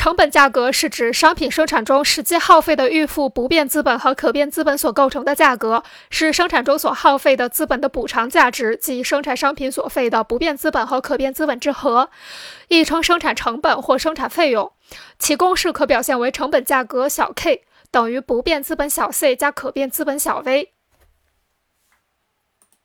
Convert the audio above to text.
成本价格是指商品生产中实际耗费的预付不变资本和可变资本所构成的价格是生产中所耗费的资本的补偿价值即生产商品所费的不变资本和可变资本之和亦称生产成本或生产费用。其公式可表现为成本价格小 k 等于不变资本小 c 加可变资本小 v